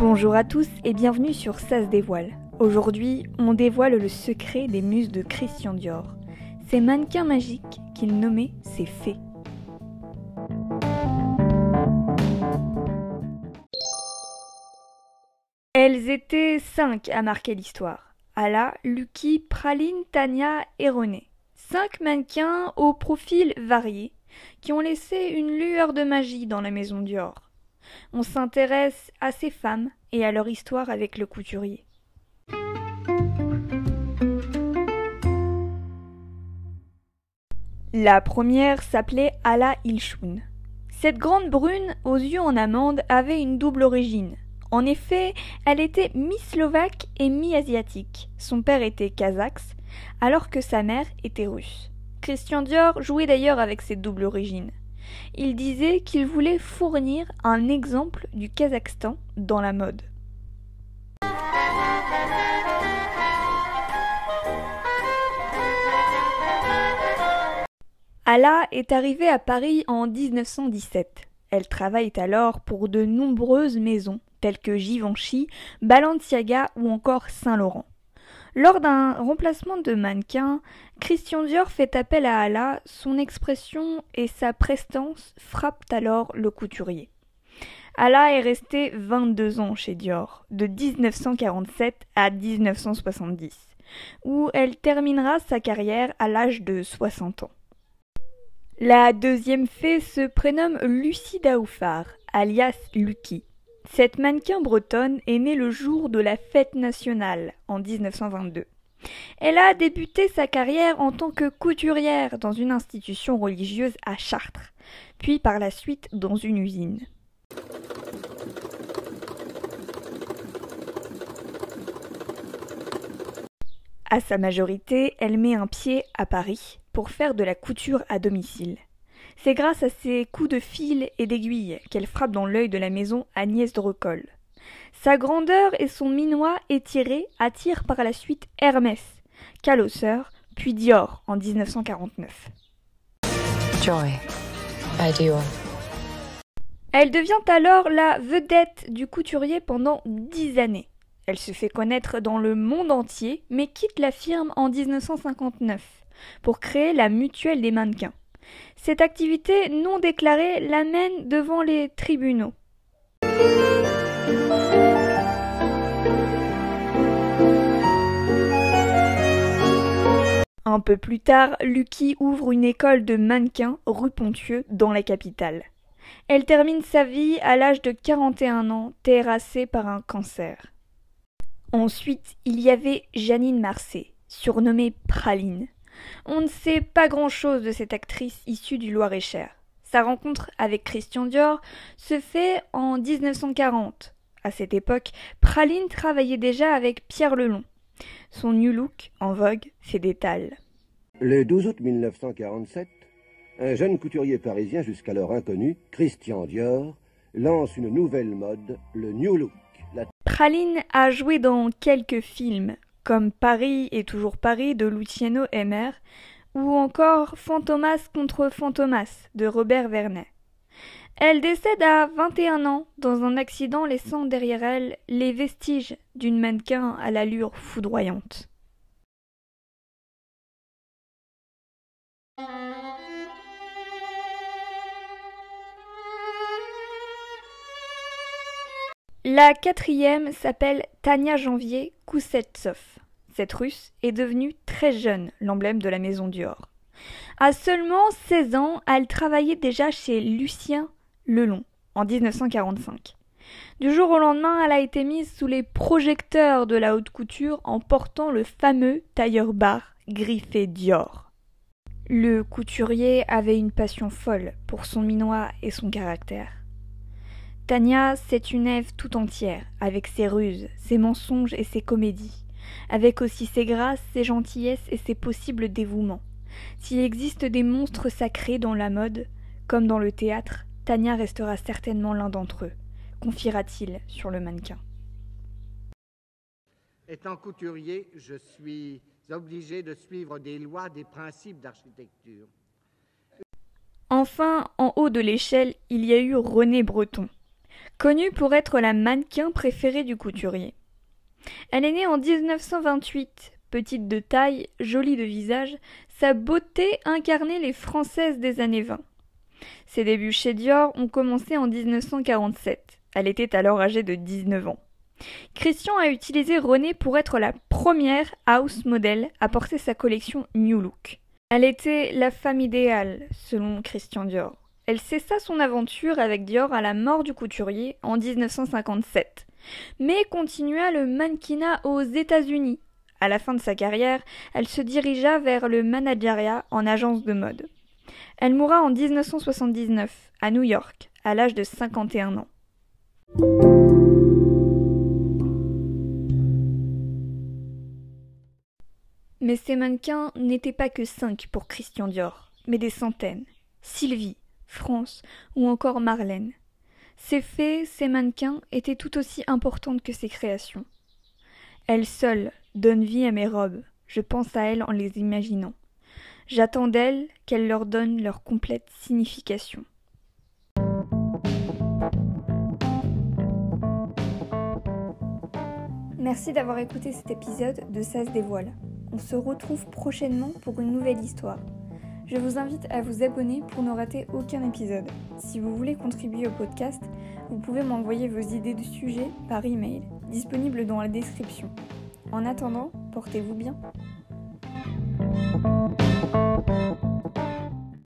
Bonjour à tous et bienvenue sur Ça se dévoile. Aujourd'hui, on dévoile le secret des muses de Christian Dior. Ces mannequins magiques qu'il nommait ses fées. Elles étaient cinq à marquer l'histoire. Ala, Lucky, Praline, Tania et René. Cinq mannequins au profil varié qui ont laissé une lueur de magie dans la maison Dior. On s'intéresse à ces femmes et à leur histoire avec le couturier. La première s'appelait Ala Ilshun. Cette grande brune aux yeux en amande avait une double origine. En effet, elle était mi-slovaque et mi-asiatique. Son père était kazakh, alors que sa mère était russe. Christian Dior jouait d'ailleurs avec cette double origine. Il disait qu'il voulait fournir un exemple du Kazakhstan dans la mode. Ala est arrivée à Paris en 1917. Elle travaille alors pour de nombreuses maisons telles que Givenchy, Balenciaga ou encore Saint-Laurent. Lors d'un remplacement de mannequin, Christian Dior fait appel à Ala, son expression et sa prestance frappent alors le couturier. Ala est restée 22 ans chez Dior, de 1947 à 1970, où elle terminera sa carrière à l'âge de 60 ans. La deuxième fée se prénomme Lucie Daoufar, alias Lucky. Cette mannequin bretonne est née le jour de la fête nationale, en 1922. Elle a débuté sa carrière en tant que couturière dans une institution religieuse à Chartres, puis par la suite dans une usine. À sa majorité, elle met un pied à Paris pour faire de la couture à domicile. C'est grâce à ses coups de fil et d'aiguille qu'elle frappe dans l'œil de la maison Agnès de Recoll. Sa grandeur et son minois étiré attirent par la suite Hermès, Calosseur, puis Dior en 1949. Joy by Dior. Elle devient alors la vedette du couturier pendant dix années. Elle se fait connaître dans le monde entier, mais quitte la firme en 1959 pour créer la mutuelle des mannequins. Cette activité non déclarée l'amène devant les tribunaux. Un peu plus tard, Lucky ouvre une école de mannequins rue Pontieux dans la capitale. Elle termine sa vie à l'âge de 41 ans, terrassée par un cancer. Ensuite, il y avait Janine Marcet, surnommée Praline. On ne sait pas grand-chose de cette actrice issue du Loir-et-Cher. Sa rencontre avec Christian Dior se fait en 1940. À cette époque, Praline travaillait déjà avec Pierre Lelon. Son new look, en vogue, fait d'étal. Le 12 août 1947, un jeune couturier parisien jusqu'alors inconnu, Christian Dior, lance une nouvelle mode, le new look. La... Praline a joué dans quelques films, comme Paris et toujours Paris de Luciano Emer, ou encore Fantomas contre Fantomas de Robert Vernet. Elle décède à 21 ans dans un accident laissant derrière elle les vestiges d'une mannequin à l'allure foudroyante. La quatrième s'appelle Tania Janvier Koussetsov. Cette russe est devenue très jeune l'emblème de la maison Dior. À seulement 16 ans, elle travaillait déjà chez Lucien Lelon en 1945. Du jour au lendemain, elle a été mise sous les projecteurs de la haute couture en portant le fameux tailleur bar griffé Dior. Le couturier avait une passion folle pour son minois et son caractère. Tania, c'est une Ève tout entière, avec ses ruses, ses mensonges et ses comédies, avec aussi ses grâces, ses gentillesses et ses possibles dévouements. S'il existe des monstres sacrés dans la mode, comme dans le théâtre, Tania restera certainement l'un d'entre eux, confiera-t-il sur le mannequin. Étant couturier, je suis obligé de suivre des lois, des principes d'architecture. Enfin, en haut de l'échelle, il y a eu René Breton. Connue pour être la mannequin préférée du couturier. Elle est née en 1928, petite de taille, jolie de visage, sa beauté incarnait les Françaises des années 20. Ses débuts chez Dior ont commencé en 1947. Elle était alors âgée de 19 ans. Christian a utilisé René pour être la première house model à porter sa collection New Look. Elle était la femme idéale, selon Christian Dior. Elle cessa son aventure avec Dior à la mort du couturier en 1957, mais continua le mannequinat aux États-Unis. À la fin de sa carrière, elle se dirigea vers le manageriat en agence de mode. Elle mourra en 1979 à New York, à l'âge de 51 ans. Mais ces mannequins n'étaient pas que cinq pour Christian Dior, mais des centaines. Sylvie, France ou encore Marlène. Ces fées, ces mannequins étaient tout aussi importantes que ces créations. Elles seules donnent vie à mes robes, je pense à elles en les imaginant. J'attends d'elles qu'elles leur donnent leur complète signification. Merci d'avoir écouté cet épisode de Ça se dévoile. On se retrouve prochainement pour une nouvelle histoire. Je vous invite à vous abonner pour ne rater aucun épisode. Si vous voulez contribuer au podcast, vous pouvez m'envoyer vos idées de sujets par email, disponible dans la description. En attendant, portez-vous bien.